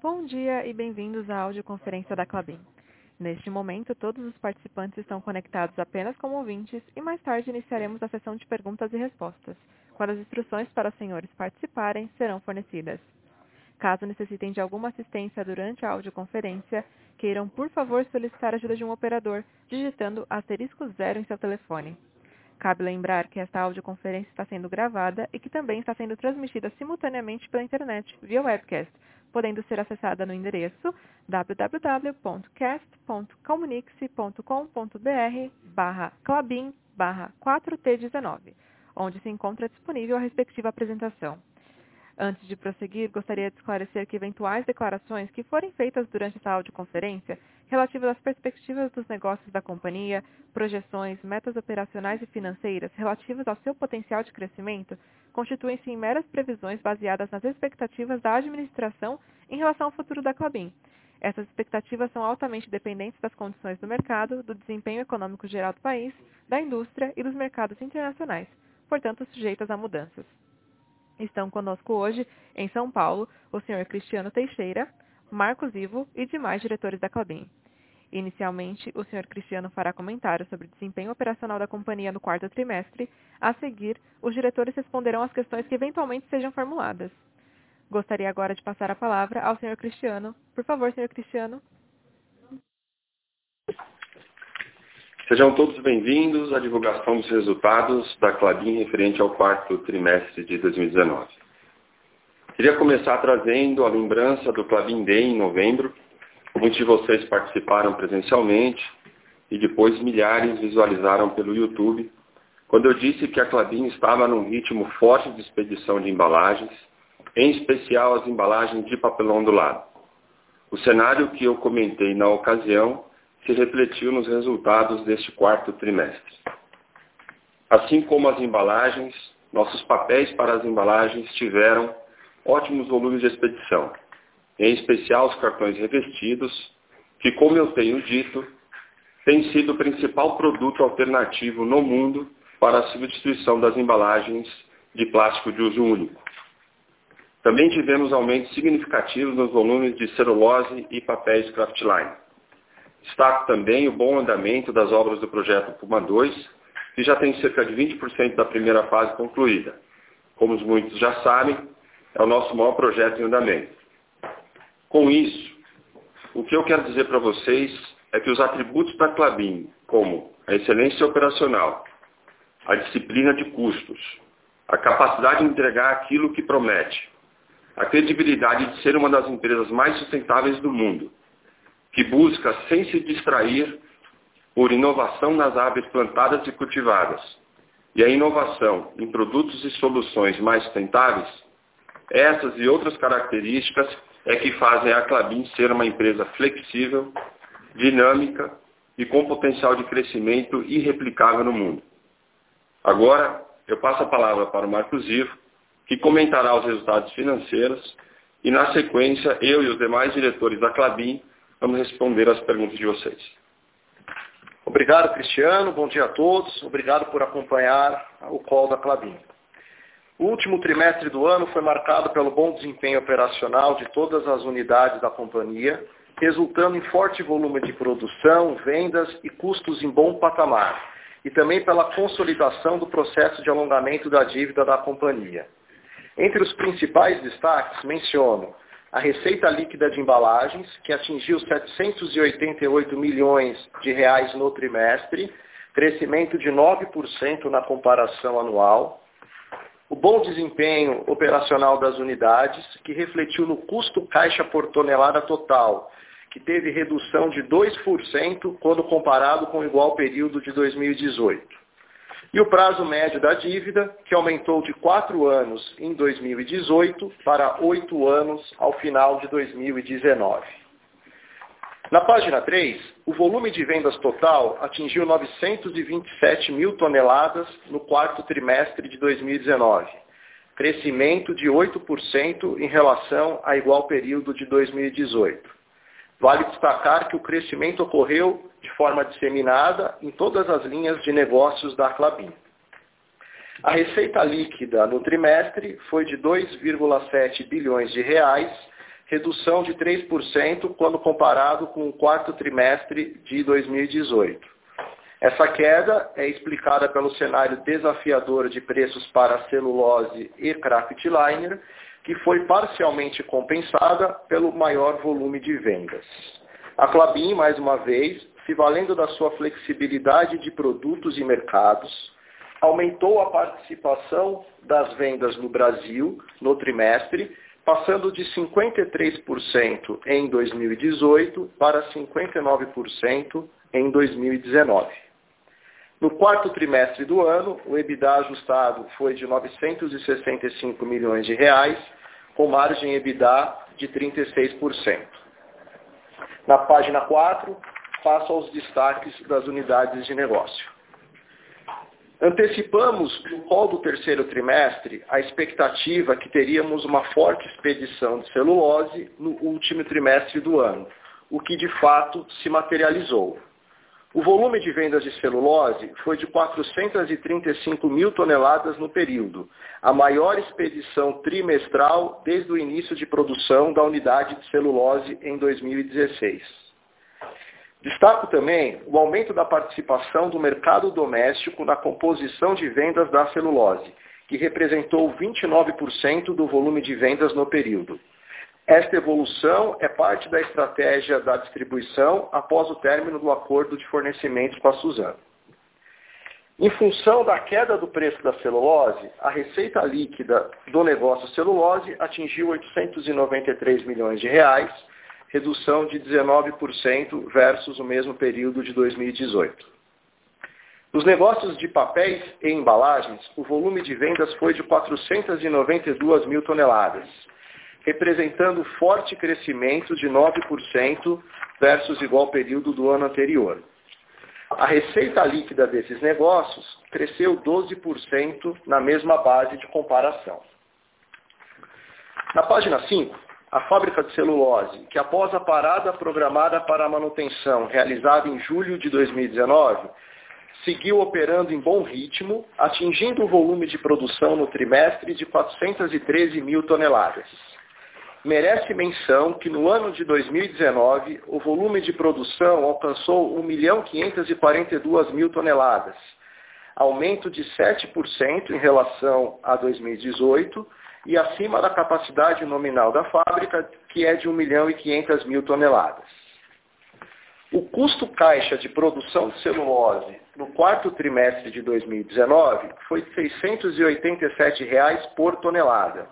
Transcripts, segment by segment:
Bom dia e bem-vindos à audioconferência da Clabin. Neste momento, todos os participantes estão conectados apenas como ouvintes e mais tarde iniciaremos a sessão de perguntas e respostas, quando as instruções para os senhores participarem serão fornecidas. Caso necessitem de alguma assistência durante a audioconferência, queiram por favor solicitar a ajuda de um operador, digitando asterisco zero em seu telefone. Cabe lembrar que esta audioconferência está sendo gravada e que também está sendo transmitida simultaneamente pela internet, via webcast, podendo ser acessada no endereço www.cast.comunique-se.com.br barra clabin barra 4T19, onde se encontra disponível a respectiva apresentação. Antes de prosseguir, gostaria de esclarecer que eventuais declarações que forem feitas durante esta audioconferência relativas às perspectivas dos negócios da companhia, projeções, metas operacionais e financeiras relativas ao seu potencial de crescimento, constituem-se em meras previsões baseadas nas expectativas da administração em relação ao futuro da Clabin. Essas expectativas são altamente dependentes das condições do mercado, do desempenho econômico geral do país, da indústria e dos mercados internacionais, portanto sujeitas a mudanças. Estão conosco hoje, em São Paulo, o senhor Cristiano Teixeira, Marcos Ivo e demais diretores da Clabin. Inicialmente, o Sr. Cristiano fará comentários sobre o desempenho operacional da companhia no quarto trimestre. A seguir, os diretores responderão às questões que eventualmente sejam formuladas. Gostaria agora de passar a palavra ao Sr. Cristiano. Por favor, Sr. Cristiano. Sejam todos bem-vindos à divulgação dos resultados da Clabin referente ao quarto trimestre de 2019. Queria começar trazendo a lembrança do Clabin Day em novembro, Muitos de vocês participaram presencialmente e depois milhares visualizaram pelo YouTube, quando eu disse que a Clabin estava num ritmo forte de expedição de embalagens, em especial as embalagens de papelão do lado. O cenário que eu comentei na ocasião se refletiu nos resultados deste quarto trimestre. Assim como as embalagens, nossos papéis para as embalagens tiveram ótimos volumes de expedição, em especial os cartões revestidos, que, como eu tenho dito, tem sido o principal produto alternativo no mundo para a substituição das embalagens de plástico de uso único. Também tivemos aumentos significativos nos volumes de celulose e papéis Craftline. Destaco também o bom andamento das obras do projeto Puma 2, que já tem cerca de 20% da primeira fase concluída. Como muitos já sabem, é o nosso maior projeto em andamento. Com isso, o que eu quero dizer para vocês é que os atributos da Clabin, como a excelência operacional, a disciplina de custos, a capacidade de entregar aquilo que promete, a credibilidade de ser uma das empresas mais sustentáveis do mundo, que busca sem se distrair por inovação nas aves plantadas e cultivadas, e a inovação em produtos e soluções mais sustentáveis, essas e outras características é que fazem a Clabin ser uma empresa flexível, dinâmica e com potencial de crescimento irreplicável no mundo. Agora, eu passo a palavra para o Marcos Ivo, que comentará os resultados financeiros e, na sequência, eu e os demais diretores da Clabin vamos responder as perguntas de vocês. Obrigado, Cristiano. Bom dia a todos. Obrigado por acompanhar o call da Clabin. O último trimestre do ano foi marcado pelo bom desempenho operacional de todas as unidades da companhia, resultando em forte volume de produção, vendas e custos em bom patamar, e também pela consolidação do processo de alongamento da dívida da companhia. Entre os principais destaques, menciono a receita líquida de embalagens, que atingiu 788 milhões de reais no trimestre, crescimento de 9% na comparação anual, o bom desempenho operacional das unidades, que refletiu no custo caixa por tonelada total, que teve redução de 2% quando comparado com o igual período de 2018. E o prazo médio da dívida, que aumentou de 4 anos em 2018 para 8 anos ao final de 2019. Na página 3, o volume de vendas total atingiu 927 mil toneladas no quarto trimestre de 2019, crescimento de 8% em relação a igual período de 2018. Vale destacar que o crescimento ocorreu de forma disseminada em todas as linhas de negócios da Clabin. A receita líquida no trimestre foi de 2,7 bilhões de reais, redução de 3% quando comparado com o quarto trimestre de 2018. Essa queda é explicada pelo cenário desafiador de preços para celulose e craftliner, que foi parcialmente compensada pelo maior volume de vendas. A Clabin, mais uma vez, se valendo da sua flexibilidade de produtos e mercados, aumentou a participação das vendas no Brasil no trimestre, passando de 53% em 2018 para 59% em 2019. No quarto trimestre do ano, o EBITDA ajustado foi de 965 milhões de reais, com margem EBITDA de 36%. Na página 4, passo aos destaques das unidades de negócio. Antecipamos no call do terceiro trimestre a expectativa que teríamos uma forte expedição de celulose no último trimestre do ano, o que de fato se materializou. O volume de vendas de celulose foi de 435 mil toneladas no período, a maior expedição trimestral desde o início de produção da unidade de celulose em 2016. Destaco também o aumento da participação do mercado doméstico na composição de vendas da celulose, que representou 29% do volume de vendas no período. Esta evolução é parte da estratégia da distribuição após o término do acordo de fornecimento com a Suzano. Em função da queda do preço da celulose, a receita líquida do negócio celulose atingiu 893 milhões de reais, redução de 19% versus o mesmo período de 2018. Nos negócios de papéis e embalagens, o volume de vendas foi de 492 mil toneladas, representando forte crescimento de 9% versus igual período do ano anterior. A receita líquida desses negócios cresceu 12% na mesma base de comparação. Na página 5, a fábrica de celulose, que após a parada programada para a manutenção realizada em julho de 2019, seguiu operando em bom ritmo, atingindo o volume de produção no trimestre de 413 mil toneladas. Merece menção que no ano de 2019, o volume de produção alcançou 1.542 mil toneladas, aumento de 7% em relação a 2018, e acima da capacidade nominal da fábrica, que é de 1 milhão e 500 mil toneladas. O custo caixa de produção de celulose no quarto trimestre de 2019 foi 687 reais por tonelada,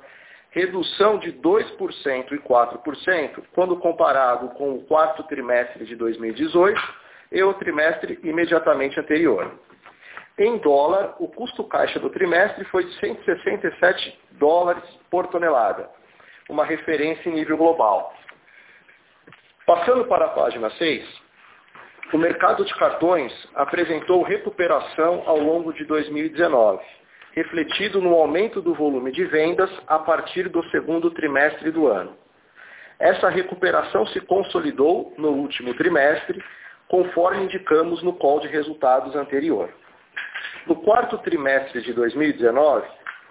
redução de 2% e 4% quando comparado com o quarto trimestre de 2018 e o trimestre imediatamente anterior. Em dólar, o custo caixa do trimestre foi de 167 dólares por tonelada, uma referência em nível global. Passando para a página 6, o mercado de cartões apresentou recuperação ao longo de 2019, refletido no aumento do volume de vendas a partir do segundo trimestre do ano. Essa recuperação se consolidou no último trimestre, conforme indicamos no call de resultados anterior. No quarto trimestre de 2019,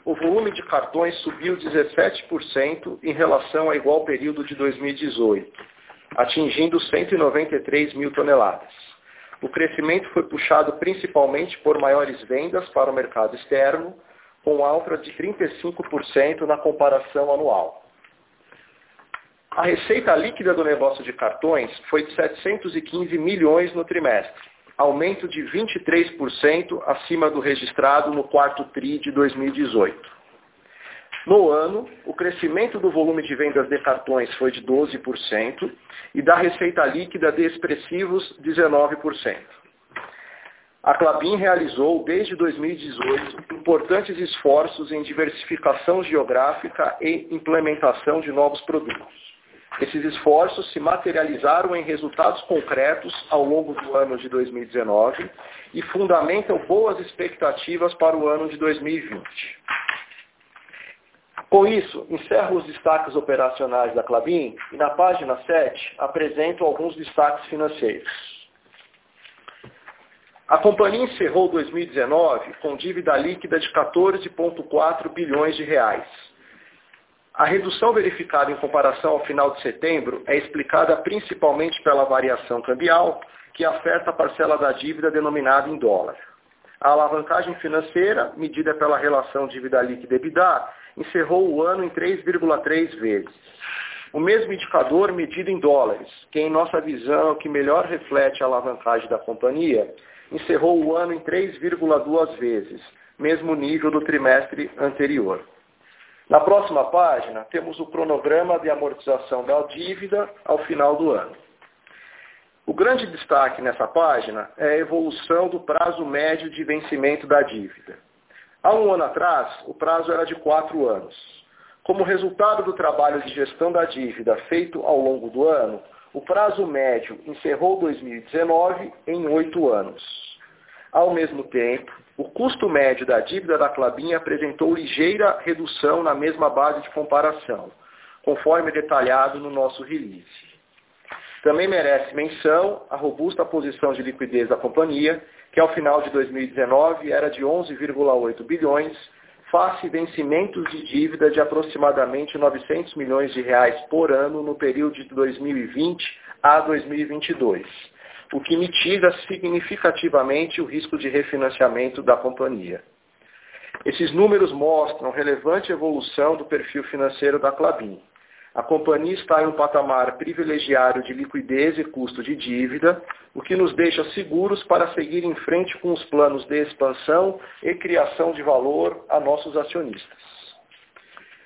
o volume de cartões subiu 17% em relação ao igual período de 2018, atingindo 193 mil toneladas. O crescimento foi puxado principalmente por maiores vendas para o mercado externo, com alta de 35% na comparação anual. A receita líquida do negócio de cartões foi de 715 milhões no trimestre, aumento de 23% acima do registrado no quarto TRI de 2018. No ano, o crescimento do volume de vendas de cartões foi de 12% e da receita líquida de expressivos 19%. A Clabin realizou, desde 2018, importantes esforços em diversificação geográfica e implementação de novos produtos. Esses esforços se materializaram em resultados concretos ao longo do ano de 2019 e fundamentam boas expectativas para o ano de 2020. Com isso, encerro os destaques operacionais da Clabin e na página 7 apresento alguns destaques financeiros. A companhia encerrou 2019 com dívida líquida de 14,4 bilhões de reais, A redução verificada em comparação ao final de setembro é explicada principalmente pela variação cambial, que afeta a parcela da dívida denominada em dólar. A alavancagem financeira, medida pela relação dívida líquida EBITDA, encerrou o ano em 3,3 vezes. O mesmo indicador medido em dólares, que em nossa visão é o que melhor reflete a alavancagem da companhia, encerrou o ano em 3,2 vezes, mesmo nível do trimestre anterior. Na próxima página, temos o cronograma de amortização da dívida ao final do ano. O grande destaque nessa página é a evolução do prazo médio de vencimento da dívida. Há um ano atrás, o prazo era de quatro anos. Como resultado do trabalho de gestão da dívida feito ao longo do ano, o prazo médio encerrou 2019 em oito anos. Ao mesmo tempo, o custo médio da dívida da Clabin apresentou ligeira redução na mesma base de comparação, conforme detalhado no nosso release. Também merece menção a robusta posição de liquidez da companhia, que ao final de 2019 era de 11,8 bilhões, face vencimentos de dívida de aproximadamente 900 milhões de reais por ano no período de 2020 a 2022 o que mitiga significativamente o risco de refinanciamento da companhia. Esses números mostram relevante evolução do perfil financeiro da Clabin. A companhia está em um patamar privilegiado de liquidez e custo de dívida, o que nos deixa seguros para seguir em frente com os planos de expansão e criação de valor a nossos acionistas.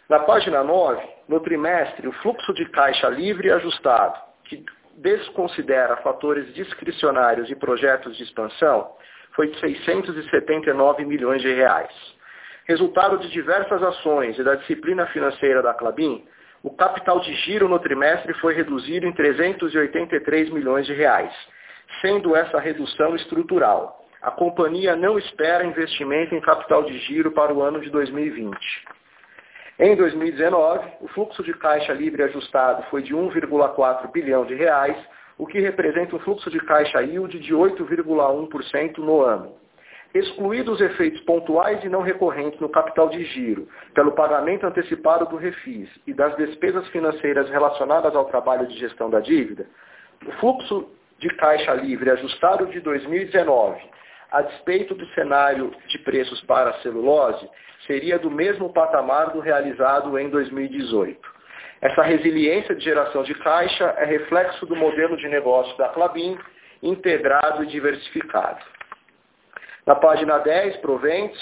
Na página 9, no trimestre, o fluxo de caixa livre ajustado, que desconsidera fatores discricionários e projetos de expansão foi de 679 milhões de reais. Resultado de diversas ações e da disciplina financeira da Clabin, o capital de giro no trimestre foi reduzido em 383 milhões de reais, sendo essa redução estrutural. A companhia não espera investimento em capital de giro para o ano de 2020. Em 2019, o fluxo de caixa livre ajustado foi de 1,4 bilhão de reais, o que representa um fluxo de caixa yield de 8,1% no ano. Excluídos os efeitos pontuais e não recorrentes no capital de giro, pelo pagamento antecipado do refis e das despesas financeiras relacionadas ao trabalho de gestão da dívida, o fluxo de caixa livre ajustado de 2019 a despeito do cenário de preços para a celulose, seria do mesmo patamar do realizado em 2018. Essa resiliência de geração de caixa é reflexo do modelo de negócio da Clabin, integrado e diversificado. Na página 10, proventos,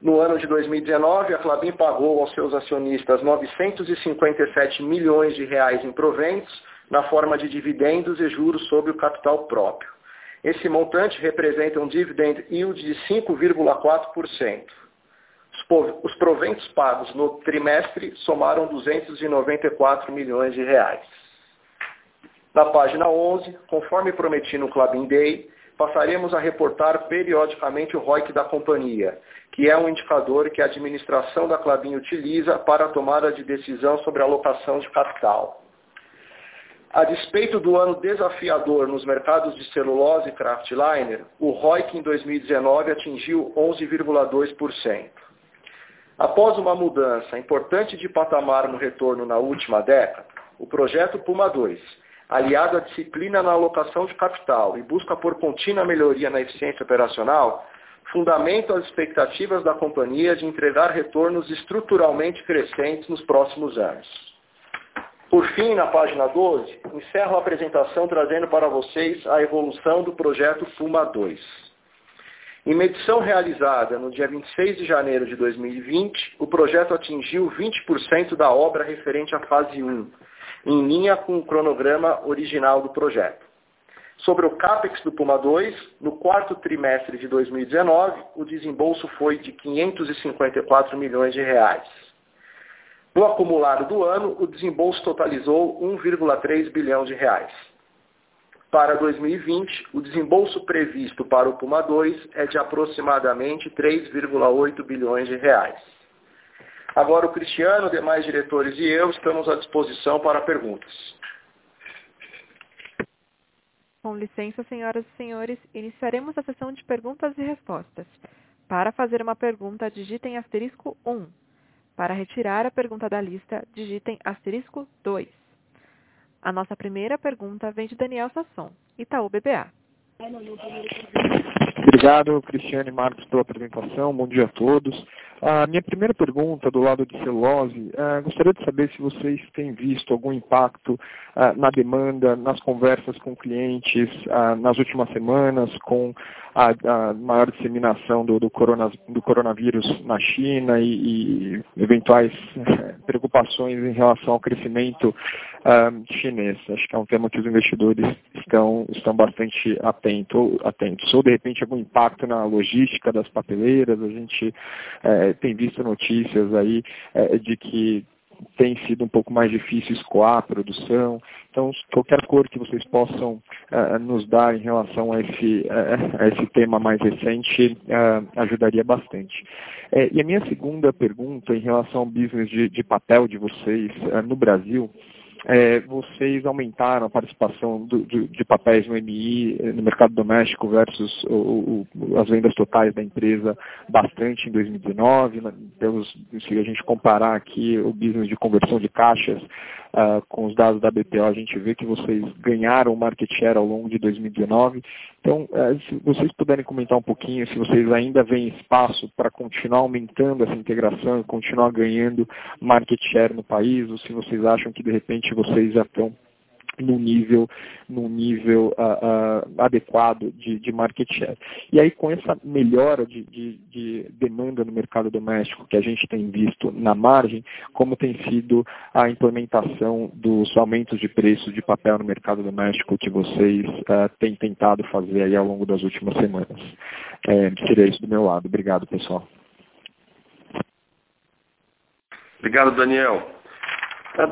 no ano de 2019, a Clabin pagou aos seus acionistas 957 milhões de reais em proventos, na forma de dividendos e juros sobre o capital próprio. Esse montante representa um dividend yield de 5,4%. Os proventos pagos no trimestre somaram 294 milhões de reais. Na página 11, conforme prometi no Club Day, passaremos a reportar periodicamente o ROIC da companhia, que é um indicador que a administração da Clabin utiliza para a tomada de decisão sobre a alocação de capital. A despeito do ano desafiador nos mercados de celulose e kraftliner, o ROIC em 2019 atingiu 11,2%. Após uma mudança importante de patamar no retorno na última década, o projeto Puma 2, aliado à disciplina na alocação de capital e busca por contínua melhoria na eficiência operacional, fundamenta as expectativas da companhia de entregar retornos estruturalmente crescentes nos próximos anos. Por fim, na página 12, encerro a apresentação trazendo para vocês a evolução do projeto Fuma 2. Em medição realizada no dia 26 de janeiro de 2020, o projeto atingiu 20% da obra referente à fase 1, em linha com o cronograma original do projeto. Sobre o CAPEX do Puma 2, no quarto trimestre de 2019, o desembolso foi de 554 milhões de reais. No acumulado do ano, o desembolso totalizou 1,3 bilhão de reais. Para 2020, o desembolso previsto para o Puma 2 é de aproximadamente 3,8 bilhões de reais. Agora o Cristiano, demais diretores e eu estamos à disposição para perguntas. Com licença, senhoras e senhores, iniciaremos a sessão de perguntas e respostas. Para fazer uma pergunta, digitem asterisco 1. Para retirar a pergunta da lista, digitem asterisco 2. A nossa primeira pergunta vem de Daniel Sasson, Itaú BBA. Obrigado, Cristiane e Marcos, pela apresentação. Bom dia a todos. A minha primeira pergunta, do lado de celulose, uh, gostaria de saber se vocês têm visto algum impacto uh, na demanda, nas conversas com clientes uh, nas últimas semanas, com a, a maior disseminação do, do, corona, do, coronavírus na China e, e eventuais preocupações em relação ao crescimento chinês. Acho que é um tema que os investidores estão, estão bastante atento, atentos. Ou, de repente, algum impacto na logística das papeleiras. A gente é, tem visto notícias aí é, de que tem sido um pouco mais difícil escoar a produção. Então, qualquer cor que vocês possam uh, nos dar em relação a esse, uh, a esse tema mais recente uh, ajudaria bastante. e a minha segunda pergunta em relação ao business de, de papel de vocês no Brasil, é, vocês aumentaram a participação do, de, de, papéis no MI, no mercado doméstico versus o, o, as vendas totais da empresa bastante em 2019. Né? Pelos, se a gente comparar aqui o business de conversão de caixas uh, com os dados da BPO, a gente vê que vocês ganharam market share ao longo de 2019. Então, uh, se vocês puderem comentar um pouquinho, se vocês ainda veem espaço para continuar aumentando essa integração e continuar ganhando market share no país, ou se vocês acham que de repente vocês já estão no nível, no nível uh, uh, adequado de, de market share. E aí, com essa melhora de, de, de, demanda no mercado doméstico que a gente tem visto na margem, como tem sido a implementação dos aumentos de preço de papel no mercado doméstico que vocês uh, têm tentado fazer aí ao longo das últimas semanas. É, seria isso do meu lado. Obrigado, pessoal. Obrigado, Daniel. Para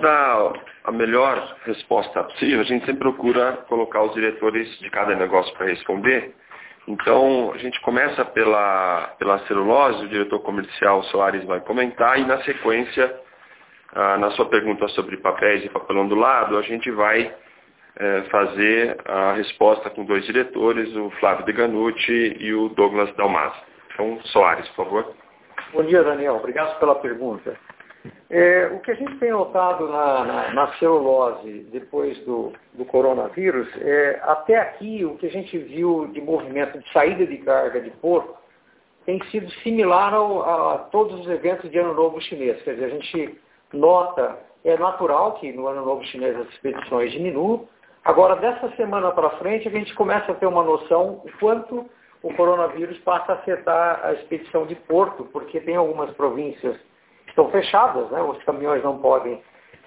a melhor resposta possível, a gente sempre procura colocar os diretores de cada negócio para responder. Então, a gente começa pela, pela celulose, o diretor comercial Soares vai comentar, e na sequência, ah, na sua pergunta sobre papéis e papelão do lado, a gente vai eh, fazer a resposta com dois diretores, o Flávio Deganucci e o Douglas Dalmas. Então, Soares, por favor. Bom dia, Daniel. Obrigado pela pergunta. É, o que a gente tem notado na, na, na celulose depois do, do, coronavírus, é, até aqui o que a gente viu de movimento de saída de carga de porco tem sido similar ao, a, todos os eventos de Ano Novo Chinês. Quer dizer, a gente nota, é natural que no Ano Novo Chinês as expedições diminuam. Agora, dessa semana para frente, a gente começa a ter uma noção o quanto o coronavírus passa a afetar a expedição de porto, porque tem algumas províncias estão fechadas, né? os caminhões não podem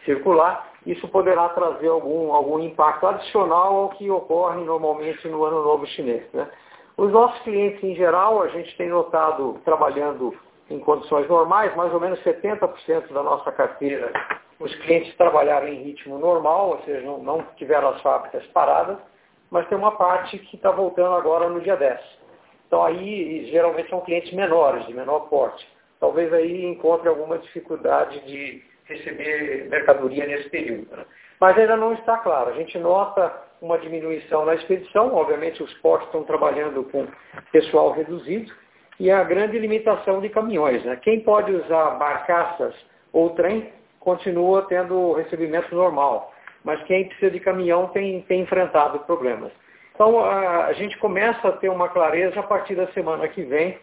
circular, isso poderá trazer algum, algum impacto adicional ao que ocorre normalmente no Ano Novo Chinês. Né? Os nossos clientes em geral, a gente tem notado trabalhando em condições normais, mais ou menos 70% da nossa carteira, os clientes trabalharam em ritmo normal, ou seja, não, não tiveram as fábricas paradas, mas tem uma parte que está voltando agora no dia 10. Então aí, geralmente são clientes menores, de menor porte talvez aí encontre alguma dificuldade de receber mercadoria nesse período. Né? Mas ainda não está claro. A gente nota uma diminuição na expedição, obviamente os portos estão trabalhando com pessoal reduzido, e a grande limitação de caminhões. Né? Quem pode usar barcaças ou trem continua tendo recebimento normal, mas quem precisa de caminhão tem, tem enfrentado problemas. Então a, a gente começa a ter uma clareza a partir da semana que vem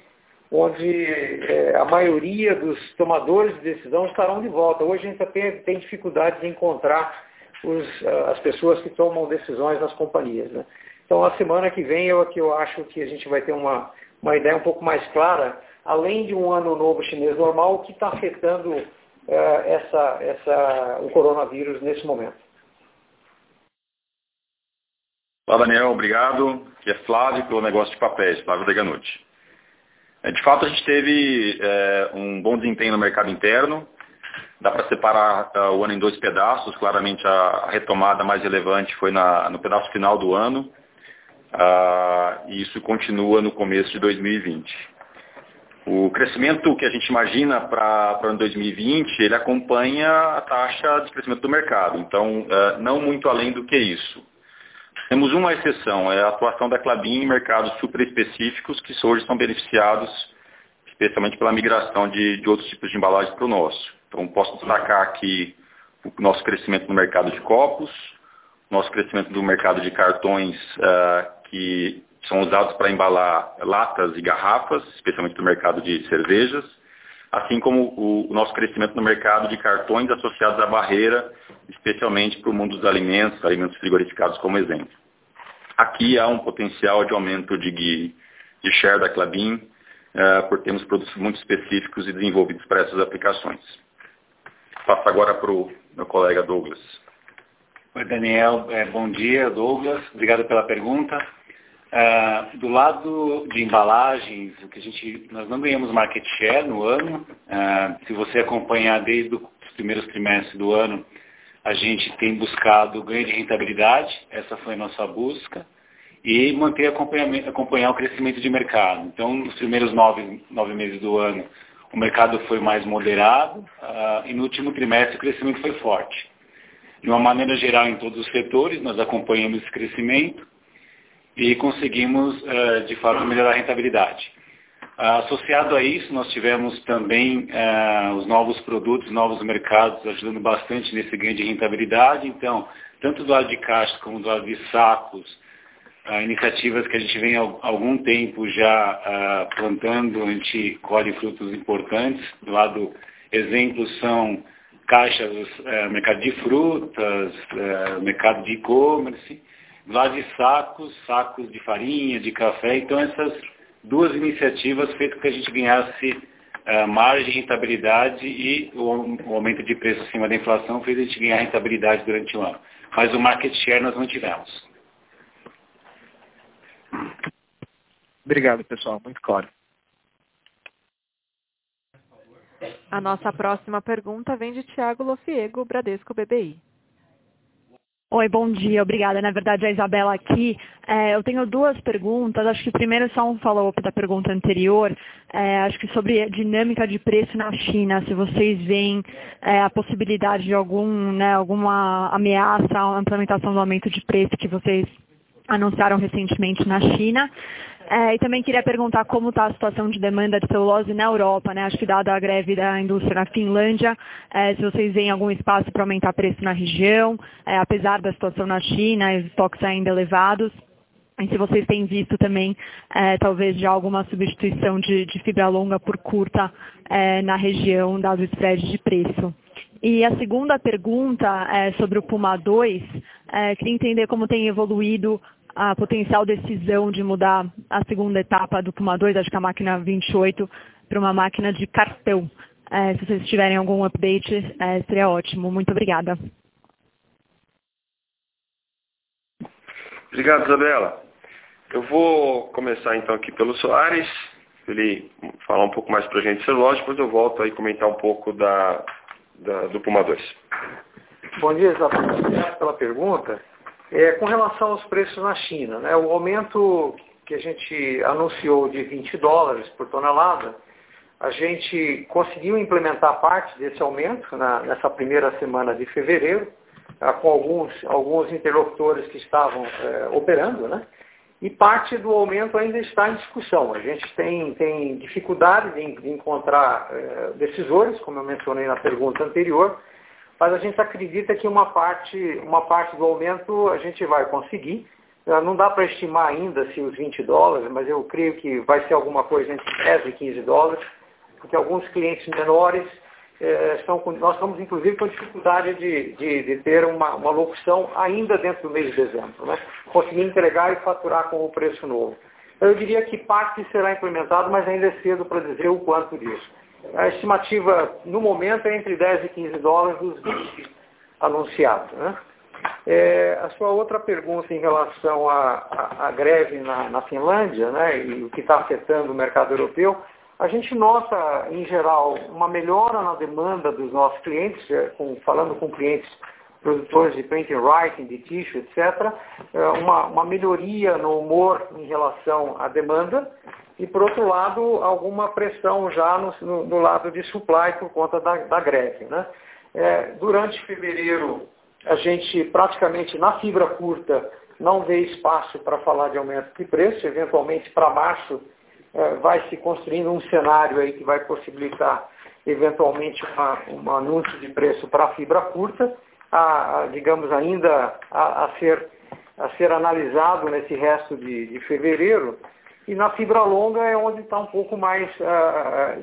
onde é, a maioria dos tomadores de decisão estarão de volta. Hoje a gente tem, tem dificuldades em encontrar os, as pessoas que tomam decisões nas companhias. Né? Então, a semana que vem eu, que eu acho que a gente vai ter uma, uma ideia um pouco mais clara, além de um ano novo chinês normal, o que está afetando uh, essa, essa, o coronavírus nesse momento. Olá, Daniel. Obrigado. Aqui é Flávio, pelo negócio de papéis, Flávio Deganucci. É, de fato, a gente teve é, um bom desempenho no mercado interno. Dá para separar uh, o ano em dois pedaços. Claramente, a, retomada mais relevante foi na, no pedaço final do ano. Uh, e isso continua no começo de 2020. O crescimento que a gente imagina para o ano 2020, ele acompanha a taxa de crescimento do mercado. Então, uh, não muito além do que isso. Temos uma exceção, é a atuação da Clabin em mercados super específicos que hoje são beneficiados especialmente pela migração de, de outros tipos de embalagem para o nosso. Então, posso destacar aqui o nosso crescimento no mercado de copos, nosso crescimento no mercado de cartões uh, que são usados para embalar latas e garrafas, especialmente no mercado de cervejas, assim como o, nosso crescimento no mercado de cartões associados à barreira, especialmente para o mundo dos alimentos, alimentos frigorificados como exemplo. Aqui há um potencial de aumento de, de share da Clabin, uh, por termos produtos muito específicos e desenvolvidos para essas aplicações. Passo agora para o meu colega Douglas. Oi, Daniel. É, bom dia, Douglas. Obrigado pela pergunta. Uh, do lado de embalagens, o que a gente, nós não ganhamos market share no ano. Uh, se você acompanhar desde os primeiros trimestres do ano, a gente tem buscado ganho de rentabilidade, essa foi a nossa busca, e manter acompanhar o crescimento de mercado. Então, nos primeiros nove, nove meses do ano, o mercado foi mais moderado uh, e no último trimestre o crescimento foi forte. De uma maneira geral, em todos os setores, nós acompanhamos esse crescimento e conseguimos, uh, de fato, melhorar a rentabilidade. Associado a isso, nós tivemos também os novos produtos, novos mercados ajudando bastante nesse ganho de rentabilidade. Então, tanto do lado de caixa como do lado de sacos, uh, iniciativas que a gente vem há algum tempo já uh, plantando, a gente colhe frutos importantes. Do lado, exemplos são caixas, uh, mercado de frutas, mercado de e-commerce, lado de sacos, sacos de farinha, de café. Então, essas duas iniciativas feitas com que a gente ganhasse uh, margem, rentabilidade e o, o, aumento de preço acima da inflação fez a gente ganhar rentabilidade durante o ano. Mas o market share nós não tivemos. Obrigado, pessoal. Muito claro. A nossa próxima pergunta vem de Tiago Lofiego, Bradesco BBI. Oi, bom dia, obrigada. Na verdade, a Isabela aqui. É, eu tenho duas perguntas. Acho que primeiro só um follow-up da pergunta anterior. É, acho que sobre a dinâmica de preço na China, se vocês veem é, a possibilidade de algum, né, alguma ameaça à implementação do aumento de preço que vocês anunciaram recentemente na China. É, e também queria perguntar como está a situação de demanda de celulose na Europa, né? Acho que dada a greve da indústria na Finlândia, é, se vocês veem algum espaço para aumentar preço na região, é, apesar da situação na China, os estoques ainda elevados. E se vocês têm visto também, é, talvez, já alguma substituição de, de fibra longa por curta é, na região, dado o spread de preço. E a segunda pergunta é sobre o Puma 2. É, queria entender como tem evoluído a potencial decisão de mudar a segunda etapa do Puma 2, acho que a máquina 28, para uma máquina de cartão. É, se vocês tiverem algum update, é, seria ótimo. Muito obrigada. Obrigado, Isabela. Eu vou começar então aqui pelo Soares, ele falar um pouco mais para a gente de celulose, depois eu volto aí comentar um pouco da, da, do Puma 2. Bom dia, Isabela. Obrigado pela pergunta. É, com relação aos preços na China, né, o aumento que a gente anunciou de 20 dólares por tonelada, a gente conseguiu implementar parte desse aumento na, nessa primeira semana de fevereiro, tá, com alguns, alguns interlocutores que estavam é, operando, né? E parte do aumento ainda está em discussão. A gente tem, tem dificuldade de, encontrar é, decisores, como eu mencionei na pergunta anterior, mas a gente acredita que uma parte, uma parte do aumento a gente vai conseguir. Ah, não dá para estimar ainda se os 20 dólares, mas eu creio que vai ser alguma coisa entre 10 e 15 dólares, porque alguns clientes menores eh, com, nós estamos inclusive com dificuldade de, de, de ter uma, uma, locução ainda dentro do mês de dezembro, né? conseguir entregar e faturar com o preço novo. Eu diria que parte será implementado, mas ainda é cedo para dizer o quanto disso. A estimativa, no momento, é entre 10 e 15 dólares os 20 anunciados. Né? É, a sua outra pergunta em relação à, greve na, na, Finlândia né, e o que está afetando o mercado europeu, a gente nota, em geral, uma melhora na demanda dos nossos clientes, é, com, falando com clientes produtores de print and writing, de tissue, etc., é, uma, uma melhoria no humor em relação à demanda, e, por outro lado, alguma pressão já no, no, no lado de supply por conta da, da greve. Né? É, durante fevereiro, a gente praticamente na fibra curta não vê espaço para falar de aumento de preço, eventualmente para março vai se construindo um cenário aí que vai possibilitar eventualmente um anúncio de preço para a fibra curta, a, a, digamos ainda a, a, ser, a ser analisado nesse resto de, de fevereiro, e na fibra longa é onde está um pouco mais,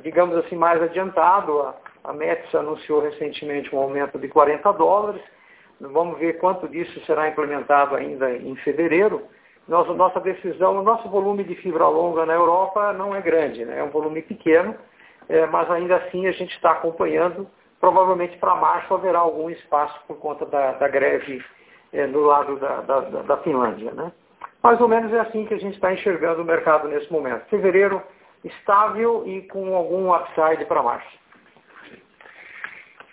digamos assim, mais adiantado. A, a Metz anunciou recentemente um aumento de 40 dólares. Vamos ver quanto disso será implementado ainda em fevereiro. Nossa, nossa decisão, o nosso volume de fibra longa na Europa não é grande, né? é um volume pequeno, é, mas ainda assim a gente está acompanhando. Provavelmente para março haverá algum espaço por conta da, da greve é, do lado da, da, da Finlândia. Né? Mais ou menos é assim que a gente está enxergando o mercado nesse momento. Fevereiro estável e com algum upside para março.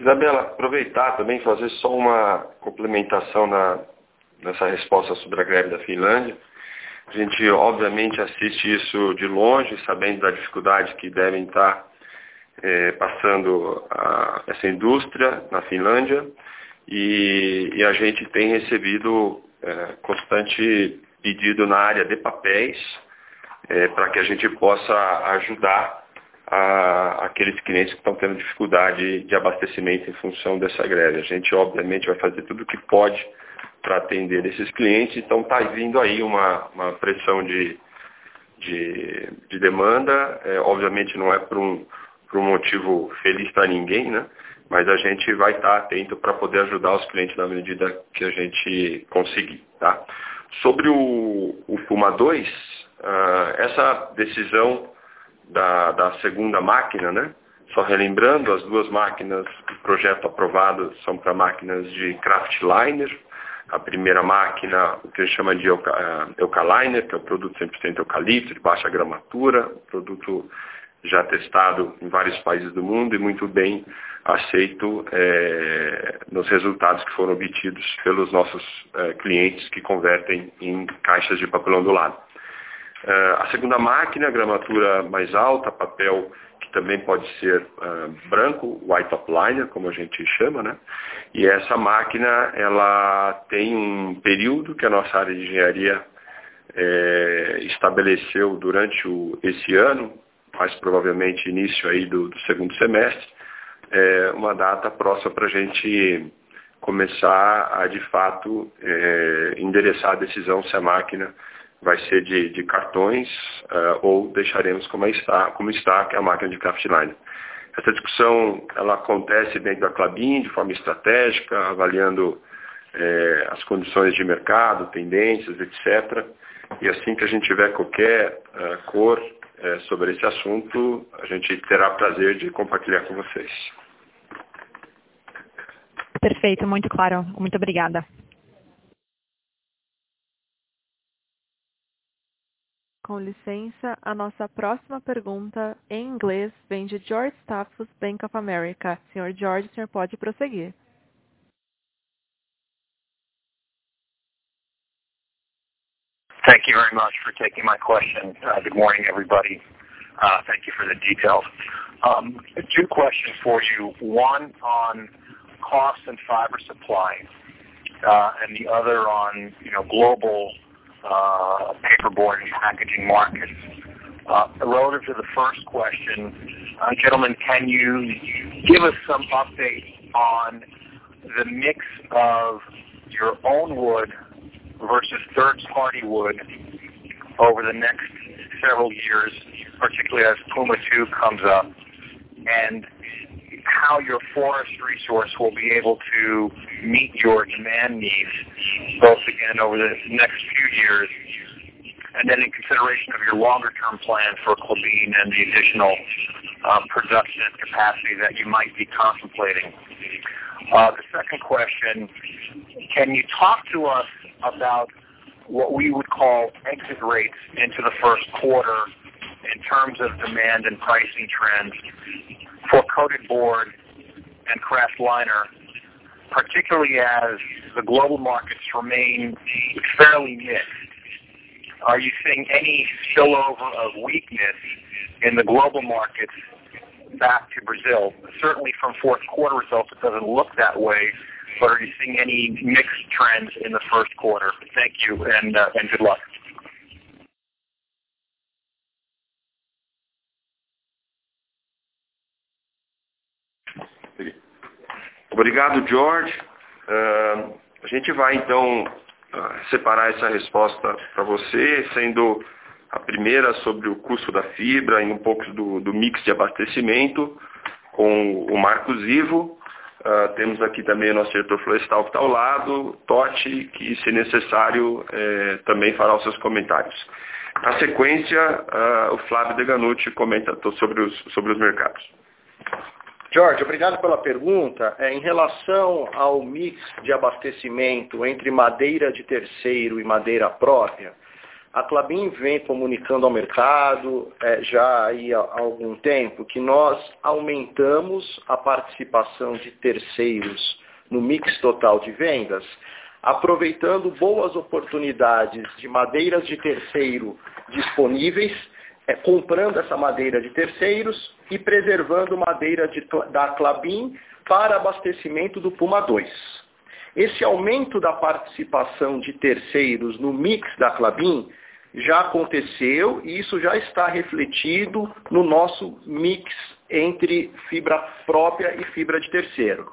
Isabela, aproveitar também fazer só uma complementação na, nessa resposta sobre a greve da Finlândia. A gente, obviamente, assiste isso de longe, sabendo da dificuldade que devem estar é, passando a, essa indústria na Finlândia, e, e, a gente tem recebido é, constante pedido na área de papéis é, para que a gente possa ajudar a, aqueles clientes que estão tendo dificuldade de abastecimento em função dessa greve. A gente, obviamente, vai fazer tudo o que pode para atender esses clientes, então está vindo aí uma, uma pressão de, de, de demanda, é, obviamente não é por um, por um motivo feliz para ninguém, né? mas a gente vai estar tá atento para poder ajudar os clientes na medida que a gente conseguir. Tá? Sobre o, o Puma 2, uh, essa decisão da, da, segunda máquina, né? Só relembrando, as duas máquinas do projeto aprovado são para máquinas de Craftliner. A primeira máquina, o que a gente chama de uh, Eucaliner, que é o produto 100% eucalipto, de baixa gramatura, produto já testado em vários países do mundo e muito bem aceito é, nos resultados que foram obtidos pelos nossos é, clientes que convertem em caixas de papelão do lado. É, a segunda máquina, gramatura mais alta, papel que também pode ser é, branco, white top liner, como a gente chama, né? E essa máquina, ela tem um período que a nossa área de engenharia é, estabeleceu durante o, esse ano, mais provavelmente início aí do, do segundo semestre, é uma data próxima para a gente começar a, de fato, é, endereçar a decisão se a máquina vai ser de, de cartões uh, ou deixaremos como está, como está, que é a máquina de Craftline. Essa discussão ela acontece dentro da Clabin de forma estratégica, avaliando é, as condições de mercado, tendências, etc. E assim que a gente tiver qualquer uh, cor é, sobre esse assunto, a gente terá prazer de compartilhar com vocês. Perfeito, muito claro. Muito obrigada. Com licença, a nossa próxima pergunta em inglês vem de George Staffos, Bank of America. Senhor George, o senhor pode prosseguir. Thank you very much for taking my question. Uh, good morning, everybody. Uh, thank you for the details. Um, two questions for you. One on cost and fiber supply, uh, and the other on you know global paperboard and packaging markets. Relative to the first question, gentlemen, can you give us some update on the mix of your own wood versus third-party wood over the next several years, particularly as Puma 2 comes up, and how your forest resource will be able to meet your demand needs, both again over the next few years, and then in consideration of your longer-term plan for Klabin and the additional uh, production capacity that you might be contemplating. Uh, the second question, can you talk to us about what we would call exit rates into the first quarter in terms of demand and pricing trends for coated board and craft liner, particularly as the global markets remain fairly mixed. Are you seeing any spillover of weakness in the global markets back to Brazil? Certainly from fourth quarter results, it doesn't look that way, but are you seeing any mixed trends in the first quarter? Thank you, and uh, good luck. Obrigado, Jorge. Uh, a gente vai então uh, separar essa resposta para você, sendo a primeira sobre o custo da fibra e um pouco do, do mix de abastecimento com o Marcos Ivo. Uh, temos aqui também o nosso diretor florestal que está ao lado, Totti, que se necessário eh, também fará os seus comentários. Na sequência, uh, o Flávio Deganucci comenta sobre os, sobre os mercados. Jorge, obrigado pela pergunta. É, em relação ao mix de abastecimento entre madeira de terceiro e madeira própria, a Clabin vem comunicando ao mercado é, já há algum tempo que nós aumentamos a participação de terceiros no mix total de vendas, aproveitando boas oportunidades de madeiras de terceiro disponíveis, é, comprando essa madeira de terceiros e preservando madeira de, da Clabin para abastecimento do Puma 2. Esse aumento da participação de terceiros no mix da Clabin já aconteceu e isso já está refletido no nosso mix entre fibra própria e fibra de terceiro.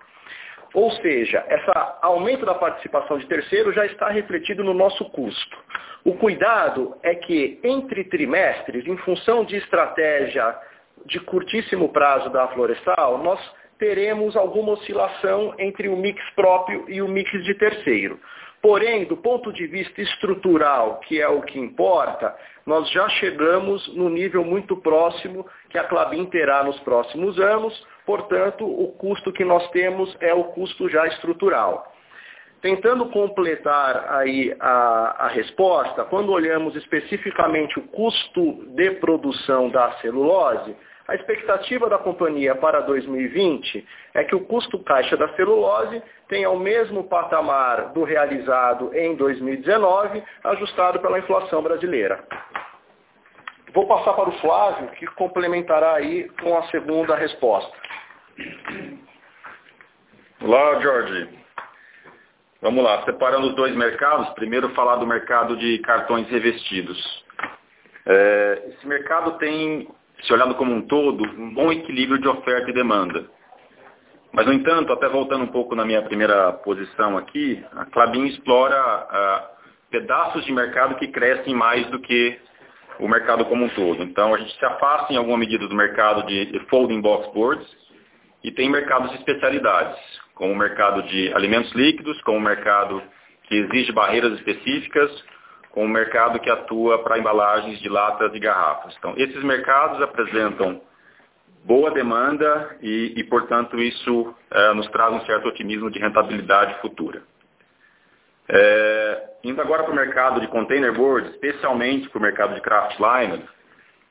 Ou seja, esse aumento da participação de terceiro já está refletido no nosso custo. O cuidado é que entre trimestres, em função de estratégia de curtíssimo prazo da florestal, nós teremos alguma oscilação entre o mix próprio e o mix de terceiro. Porém, do ponto de vista estrutural, que é o que importa, nós já chegamos no nível muito próximo que a Clabin terá nos próximos anos, portanto, o custo que nós temos é o custo já estrutural. Tentando completar aí a, a resposta, quando olhamos especificamente o custo de produção da celulose, a expectativa da companhia para 2020 é que o custo caixa da celulose tenha o mesmo patamar do realizado em 2019, ajustado pela inflação brasileira. Vou passar para o Flávio, que complementará aí com a segunda resposta. Olá, Jorge. Vamos lá, separando os dois mercados, primeiro falar do mercado de cartões revestidos. É, esse mercado tem se olhado como um todo, um bom equilíbrio de oferta e demanda. Mas, no entanto, até voltando um pouco na minha primeira posição aqui, a Clabin explora uh, pedaços de mercado que crescem mais do que o mercado como um todo. Então, a gente se afasta em alguma medida do mercado de folding box boards e tem mercados de especialidades, como o mercado de alimentos líquidos, como o mercado que exige barreiras específicas, com o mercado que atua para embalagens de latas e garrafas. Então, esses mercados apresentam boa demanda e, e portanto, isso é, nos traz um certo otimismo de rentabilidade futura. É, indo agora para o mercado de container board, especialmente para o mercado de craft liner,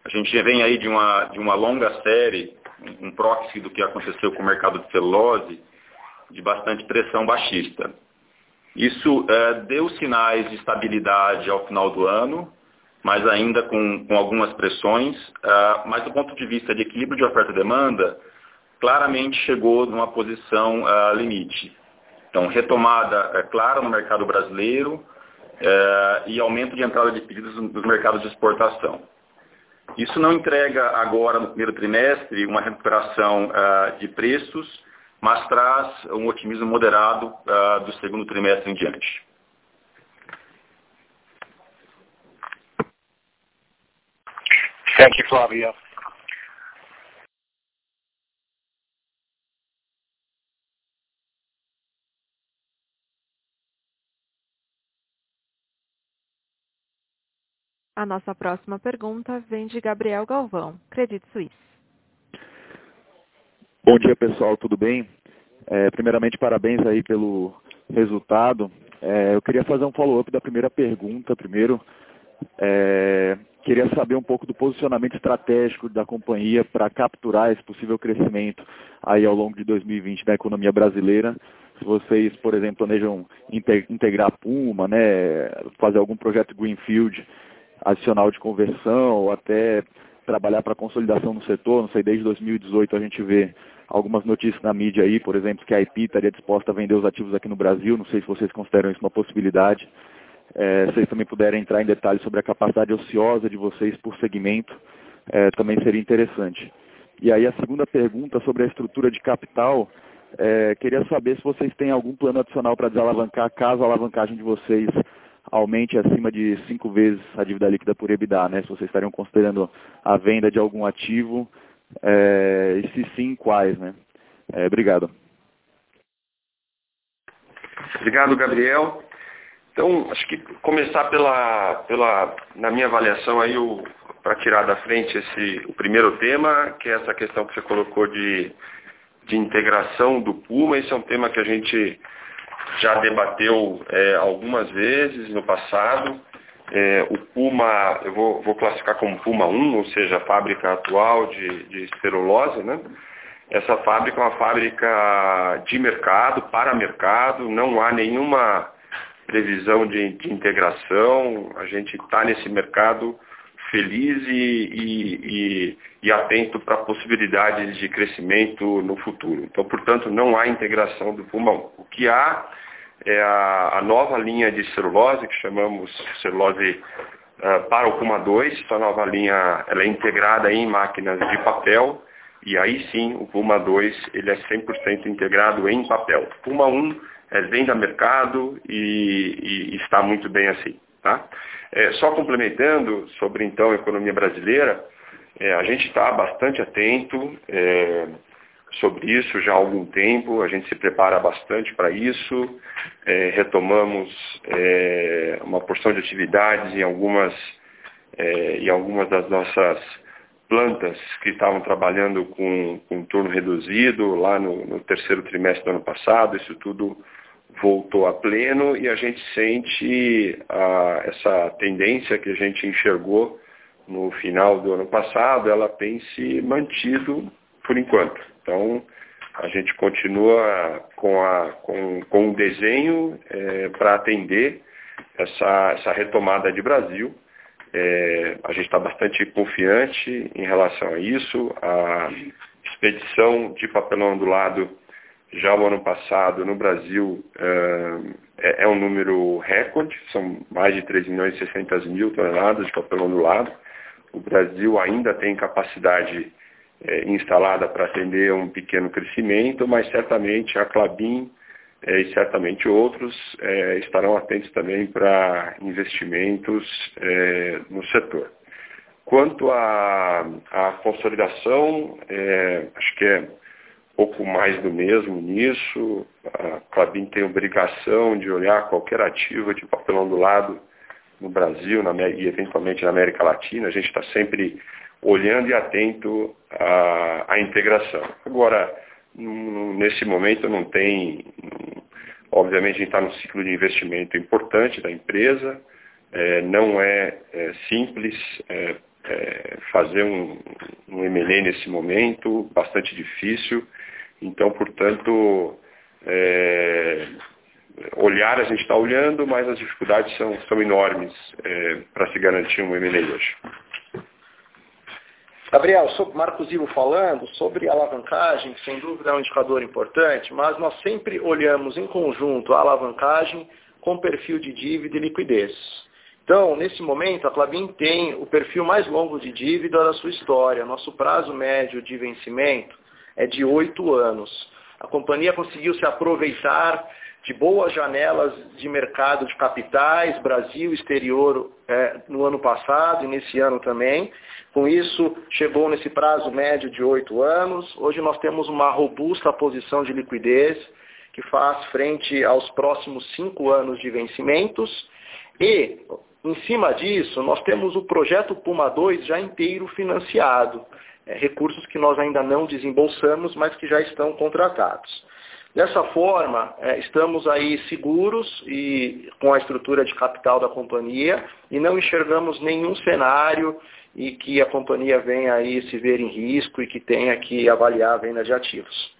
a gente vem aí de uma, de uma longa série, um, proxy do que aconteceu com o mercado de celulose, de bastante pressão baixista. Isso é, deu sinais de estabilidade ao final do ano, mas ainda com, com algumas pressões, uh, mas do ponto de vista de equilíbrio de oferta e demanda, claramente chegou numa posição uh, limite. Então, retomada é, clara no mercado brasileiro e aumento de entrada de pedidos nos mercados de exportação. Isso não entrega agora, no primeiro trimestre, uma recuperação de preços, mas traz um otimismo moderado uh, do segundo trimestre em diante. Thank you, Flavio. A nossa próxima pergunta vem de Gabriel Galvão, Credit Suisse. Bom dia pessoal, tudo bem? É, primeiramente, parabéns aí pelo resultado. É, eu queria fazer um follow-up da primeira pergunta primeiro. É, queria saber um pouco do posicionamento estratégico da companhia para capturar esse possível crescimento aí ao longo de 2020 da economia brasileira. Se vocês, por exemplo, planejam integrar a Puma, né, fazer algum projeto Greenfield adicional de conversão ou até trabalhar para consolidação no setor. Não sei, desde 2018 a gente vê algumas notícias na mídia aí, por exemplo, que a IP estaria disposta a vender os ativos aqui no Brasil. Não sei se vocês consideram isso uma possibilidade. É, se vocês também puderem entrar em detalhes sobre a capacidade ociosa de vocês por segmento, é, também seria interessante. E aí a segunda pergunta sobre a estrutura de capital, É, queria saber se vocês têm algum plano adicional para desalavancar, caso a alavancagem de vocês aumente acima de cinco vezes a dívida líquida por EBITDA, né? Se vocês estariam considerando a venda de algum ativo, é, e se sim, quais, né? É, obrigado. Obrigado, Gabriel. Então, acho que começar pela, pela na minha avaliação aí, para tirar da frente esse, o primeiro tema, que é essa questão que você colocou de, de integração do Puma. Esse é um tema que a gente já debateu é, algumas vezes no passado. É, o Puma, eu vou, vou, classificar como Puma 1, ou seja, a fábrica atual de, de né? Essa fábrica é uma fábrica de mercado, para mercado, não há nenhuma previsão de, de integração, a gente está nesse mercado feliz e, e, e, e atento para possibilidades de crescimento no futuro. Então, portanto, não há integração do pulmão. O que há é a, a nova linha de celulose, que chamamos celulose uh, para o Puma 2. Essa nova linha ela é integrada em máquinas de papel, e aí sim o Puma 2 ele é 100% integrado em papel. Puma 1 é, vem a mercado e, e, está muito bem assim. Tá? É, só complementando sobre então a economia brasileira, é, a gente está bastante atento é, sobre isso já há algum tempo, a gente se prepara bastante para isso, é, retomamos é, uma porção de atividades em algumas, em algumas das nossas plantas que estavam trabalhando com, com turno reduzido lá no, no, terceiro trimestre do ano passado, isso tudo voltou a pleno e a gente sente a, essa tendência que a gente enxergou no final do ano passado, ela tem se mantido por enquanto. Então, a gente continua com, a, com, com um desenho é, para atender essa, essa retomada de Brasil é, a gente está bastante confiante em relação a isso. A expedição de papelão do lado já o ano passado no Brasil é, é, um número recorde, são mais de 3 milhões e 600 mil toneladas de papelão do lado. O Brasil ainda tem capacidade é, instalada para atender um pequeno crescimento, mas certamente a Clabin é, e certamente outros é, estarão atentos também para investimentos é, no setor. Quanto à, consolidação, é, acho que é pouco mais do mesmo nisso. A Clabin tem obrigação de olhar qualquer ativo de papelão do lado no Brasil na, e eventualmente na América Latina. A gente está sempre olhando e atento à, à integração. Agora, Nesse momento não tem, obviamente a gente está num ciclo de investimento importante da empresa, é, não é, é simples é, é fazer um, um M&A nesse momento, bastante difícil, então, portanto, é, olhar a gente está olhando, mas as dificuldades são, são enormes é, para se garantir um M&A hoje. Gabriel, sobre Marcos Ivo falando sobre alavancagem, que sem dúvida é um indicador importante, mas nós sempre olhamos em conjunto a alavancagem com perfil de dívida e liquidez. Então, nesse momento, a Clabin tem o perfil mais longo de dívida da sua história. Nosso prazo médio de vencimento é de oito anos. A companhia conseguiu se aproveitar de boas janelas de mercado de capitais, Brasil, exterior, é, no ano passado e nesse ano também. Com isso, chegou nesse prazo médio de oito anos. Hoje nós temos uma robusta posição de liquidez que faz frente aos próximos cinco anos de vencimentos. E, em cima disso, nós temos o projeto Puma 2 já inteiro financiado. É, recursos que nós ainda não desembolsamos, mas que já estão contratados. Dessa forma, é, estamos aí seguros e com a estrutura de capital da companhia e não enxergamos nenhum cenário e que a companhia venha aí se ver em risco e que tenha que avaliar a venda de ativos.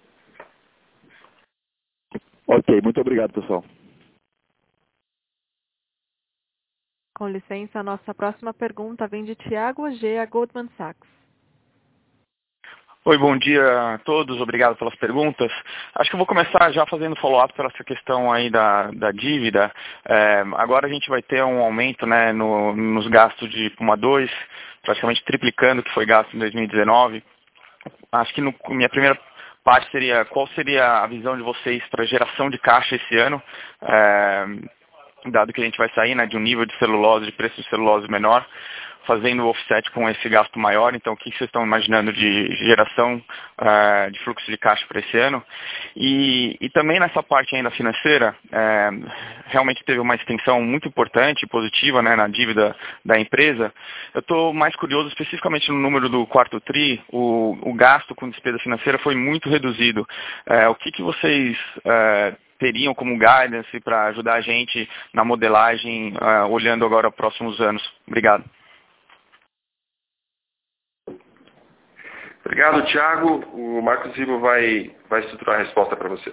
Ok, muito obrigado, pessoal. Com licença, a nossa próxima pergunta vem de Tiago G. a Goldman Sachs. Oi, bom dia a todos, obrigado pelas perguntas. Acho que eu vou começar já fazendo follow-up pela essa questão aí da, da dívida. É, agora a gente vai ter um aumento né, no, nos gastos de Puma 2, praticamente triplicando o que foi gasto em 2019. Acho que no, minha primeira parte seria qual seria a visão de vocês para geração de caixa esse ano, é, dado que a gente vai sair né, de um nível de celulose, de preço de celulose menor, fazendo o offset com esse gasto maior. Então, o que vocês estão imaginando de geração uh, de fluxo de caixa para esse ano? E, e, também nessa parte ainda financeira, uh, realmente teve uma extensão muito importante positiva né, na dívida da empresa. Eu estou mais curioso especificamente no número do quarto TRI, o, o gasto com despesa financeira foi muito reduzido. Uh, o que, que vocês teriam como guidance para ajudar a gente na modelagem, olhando agora próximos anos? Obrigado. Obrigado, Tiago. O Marcos Ribo vai, vai estruturar a resposta para você.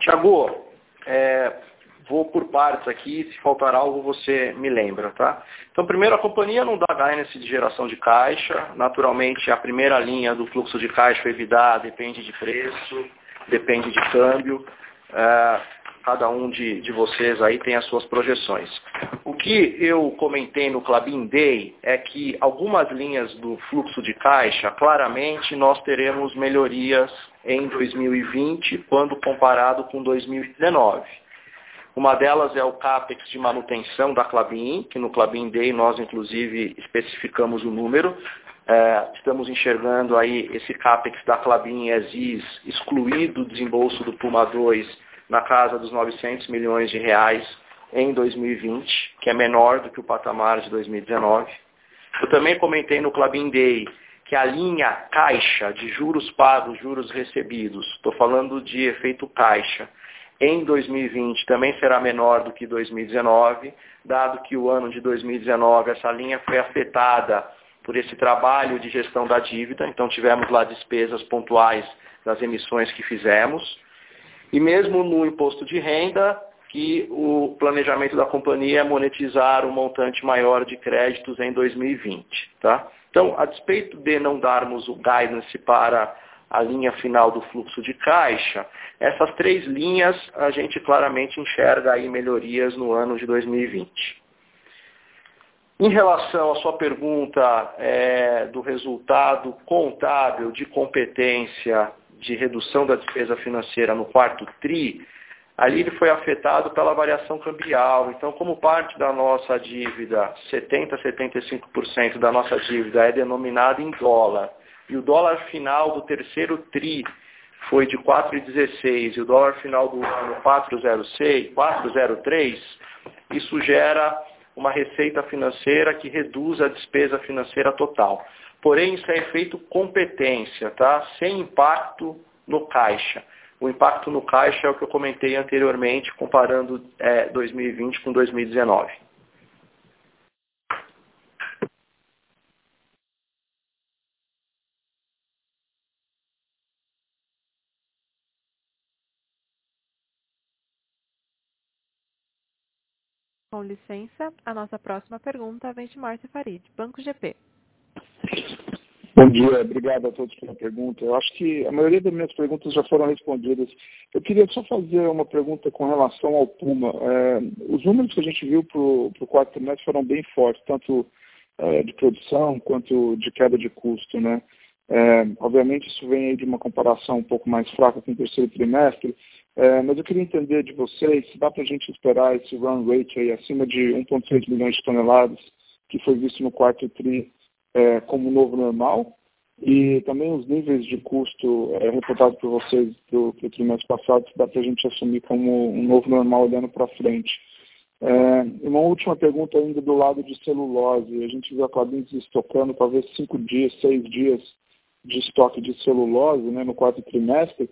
Tiago, é, vou por partes aqui, se faltar algo você me lembra, tá? Então, primeiro, a companhia não dá guidance de geração de caixa. Naturalmente, a primeira linha do fluxo de caixa EBITDA depende de preço, depende de câmbio. É, cada um de, de vocês aí tem as suas projeções. O que eu comentei no Clabin Day é que algumas linhas do fluxo de caixa, claramente nós teremos melhorias em 2020 quando comparado com 2019. Uma delas é o CAPEX de manutenção da Clabin, que no Clabin Day nós inclusive especificamos o número. É, estamos enxergando aí esse CAPEX da Clabin ESIS excluído do desembolso do Puma 2 na casa dos 900 milhões de reais em 2020, que é menor do que o patamar de 2019. Eu também comentei no Clubin Day que a linha caixa de juros pagos, juros recebidos, estou falando de efeito caixa, em 2020 também será menor do que 2019, dado que o ano de 2019 essa linha foi afetada por esse trabalho de gestão da dívida, então tivemos lá despesas pontuais das emissões que fizemos. E mesmo no imposto de renda, que o planejamento da companhia é monetizar um montante maior de créditos em 2020. Tá? Então, a despeito de não darmos o guidance para a linha final do fluxo de caixa, essas três linhas a gente claramente enxerga aí melhorias no ano de 2020. Em relação à sua pergunta é, do resultado contábil de competência de redução da despesa financeira no quarto TRI, ali ele foi afetado pela variação cambial. Então, como parte da nossa dívida, 70% a 75% da nossa dívida é denominada em dólar, e o dólar final do terceiro TRI foi de 4,16 e o dólar final do ano 4,06, 4,03, isso gera uma receita financeira que reduz a despesa financeira total. Porém, isso é efeito competência, tá? sem impacto no caixa. O impacto no caixa é o que eu comentei anteriormente, comparando é, 2020 com 2019. Com licença, a nossa próxima pergunta vem de Márcia Farid, Banco GP. Bom dia, obrigado a todos pela pergunta. Eu acho que a maioria das minhas perguntas já foram respondidas. Eu queria só fazer uma pergunta com relação ao Puma. É, os números que a gente viu para o quarto trimestre foram bem fortes, tanto é, de produção quanto de queda de custo. Né? É, obviamente isso vem de uma comparação um pouco mais fraca com o terceiro trimestre, é, mas eu queria entender de vocês se dá para a gente esperar esse run rate aí acima de 1,6 milhões de toneladas que foi visto no quarto tri é, como novo normal e também os níveis de custo é, reportados por vocês do, do trimestre passado, dá para a gente assumir como um novo normal olhando para frente. É, uma última pergunta ainda do lado de celulose. A gente viu a Clabins estocando talvez cinco dias, seis dias de estoque de celulose né, no quarto trimestre.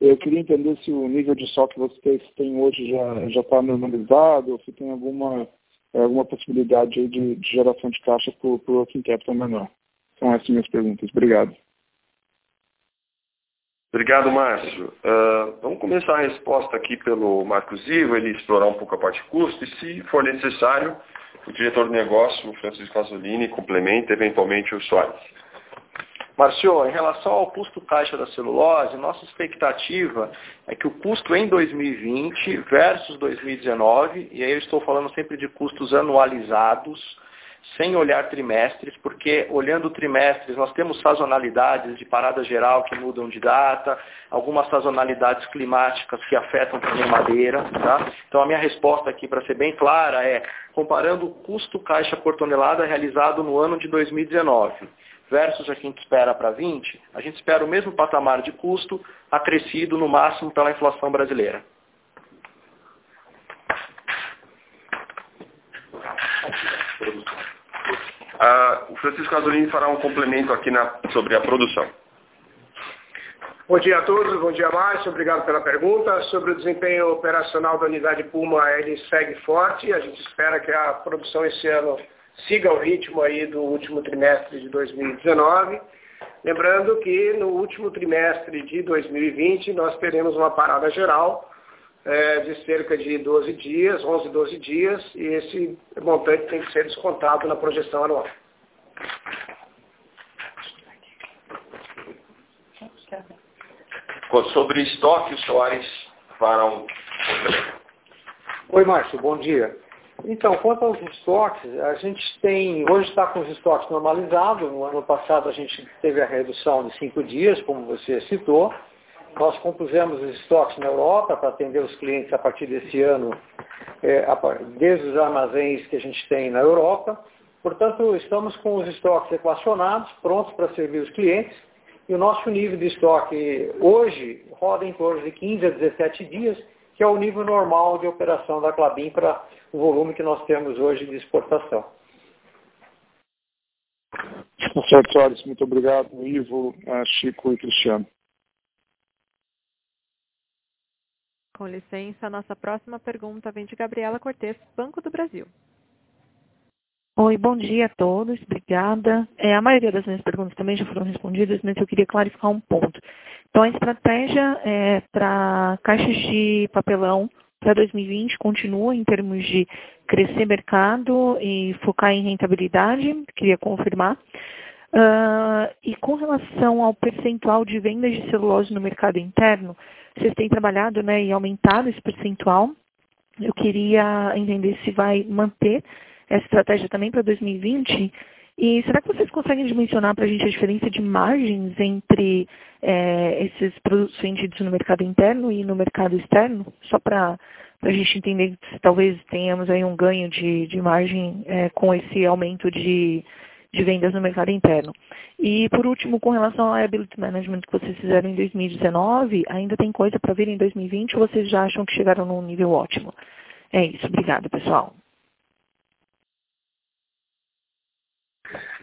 Eu queria entender se o nível de estoque que vocês têm hoje já está normalizado, ou se tem alguma alguma possibilidade de, de geração de caixa para o working capital menor. São essas minhas perguntas. Obrigado. Obrigado, Márcio. Uh, vamos começar a resposta aqui pelo Marcos Ivo, ele explorar um pouco a parte custo e, se for necessário, o diretor de negócio, o Francisco Azzolini, complementa eventualmente o Soares. Marcio, em relação ao custo caixa da celulose, nossa expectativa é que o custo em 2020 versus 2019, e aí eu estou falando sempre de custos anualizados, sem olhar trimestres, porque olhando trimestres nós temos sazonalidades de parada geral que mudam de data, algumas sazonalidades climáticas que afetam também madeira. Tá? Então a minha resposta aqui, para ser bem clara, é comparando o custo caixa por tonelada realizado no ano de 2019 versus a que a gente espera para 20, a gente espera o mesmo patamar de custo acrescido no máximo pela inflação brasileira. Ah, o Francisco Azzolini fará um complemento aqui na, sobre a produção. Bom dia a todos, bom dia Márcio, obrigado pela pergunta. Sobre o desempenho operacional da unidade Puma, ele segue forte, a gente espera que a produção esse ano siga o ritmo aí do último trimestre de 2019. Lembrando que no último trimestre de 2020 nós teremos uma parada geral é, de cerca de 12 dias, 11, 12 dias, e esse montante tem que ser descontado na projeção anual. Sobre estoque, o Soares fará Oi, Márcio, bom dia. Então, quanto aos estoques, a gente tem, hoje está com os estoques normalizados, no ano passado a gente teve a redução de cinco dias, como você citou, nós compusemos os estoques na Europa para atender os clientes a partir desse ano, é, desde os armazéns que a gente tem na Europa. Portanto, estamos com os estoques equacionados, prontos para servir os clientes. E o nosso nível de estoque hoje roda em torno de 15 a 17 dias, que é o nível normal de operação da Clabin para o volume que nós temos hoje de exportação. Certo, Soares, muito obrigado, Ivo, Chico e Cristiano. Com licença, a nossa próxima pergunta vem de Gabriela Cortes, Banco do Brasil. Oi, bom dia a todos, obrigada. É, a maioria das minhas perguntas também já foram respondidas, mas eu queria clarificar um ponto. Então, a estratégia é, para caixas de papelão para 2020 continua em termos de crescer mercado e focar em rentabilidade, queria confirmar. Uh, e com relação ao percentual de vendas de celulose no mercado interno, vocês têm trabalhado né, e aumentado esse percentual. Eu queria entender se vai manter essa estratégia também para 2020. E será que vocês conseguem dimensionar para a gente a diferença de margens entre é, esses produtos vendidos no mercado interno e no mercado externo? Só para a gente entender se talvez tenhamos aí um ganho de, de margem é, com esse aumento de, de vendas no mercado interno. E, por último, com relação ao liability management que vocês fizeram em 2019, ainda tem coisa para vir em 2020 ou vocês já acham que chegaram num nível ótimo? É isso. Obrigada, pessoal.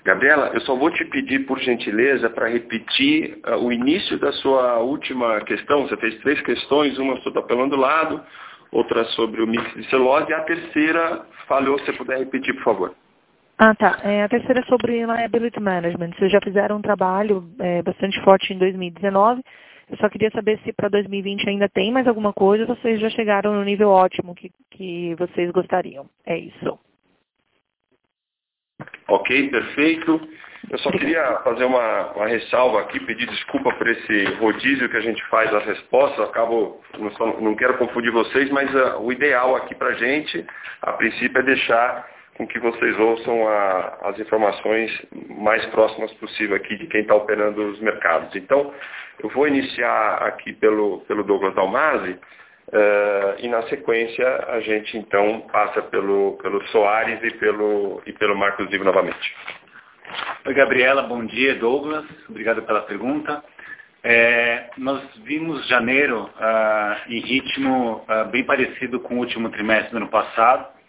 Gabriela, eu só vou te pedir, por gentileza, para repetir uh, o início da sua última questão. Você fez três questões, uma sobre o papelão do lado, outra sobre o mix de celulose, e a terceira falhou, se você puder repetir, por favor. Ah, tá. É, a terceira é sobre liability management. Vocês já fizeram um trabalho é, bastante forte em 2019. Eu só queria saber se para 2020 ainda tem mais alguma coisa ou vocês já chegaram no nível ótimo que, que vocês gostariam. É isso. Ok, perfeito. Eu só queria fazer uma, uma, ressalva aqui, pedir desculpa por esse rodízio que a gente faz das respostas. acabo, não, só, não, quero confundir vocês, mas uh, o ideal aqui para a gente, a princípio, é deixar com que vocês ouçam a, as informações mais próximas possível aqui de quem está operando os mercados. Então, eu vou iniciar aqui pelo, pelo Douglas Dalmasi, uh, e na sequência a gente então passa pelo, pelo Soares e pelo, e pelo Marcos Vivo novamente. Oi, Gabriela, bom dia, Douglas, obrigado pela pergunta. É, nós vimos janeiro uh, em ritmo uh, bem parecido com o último trimestre do ano passado,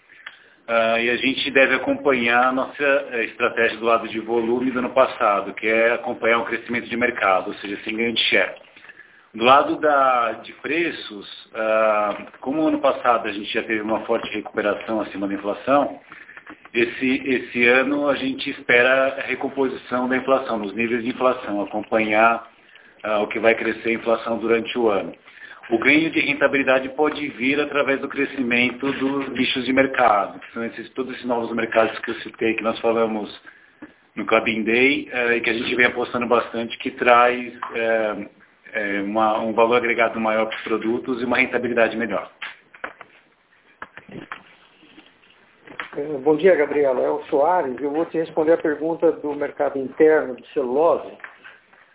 Uh, e a gente deve acompanhar a nossa eh, estratégia do lado de volume do ano passado, que é acompanhar o crescimento de mercado, ou seja, sem ganho de share. Do lado da, de preços, uh, como ano passado a gente já teve uma forte recuperação acima da inflação, esse, esse ano a gente espera a recomposição da inflação, nos níveis de inflação, acompanhar uh, o que vai crescer a inflação durante o ano. O ganho de rentabilidade pode vir através do crescimento dos nichos de mercado, que são esses, todos esses novos mercados que eu citei, que nós falamos no Club Day, eh, e que a gente vem apostando bastante, que traz eh, eh, uma, um valor agregado maior para os produtos e uma rentabilidade melhor. bom dia, Gabriela. É o Soares. Eu vou te responder a pergunta do mercado interno de celulose.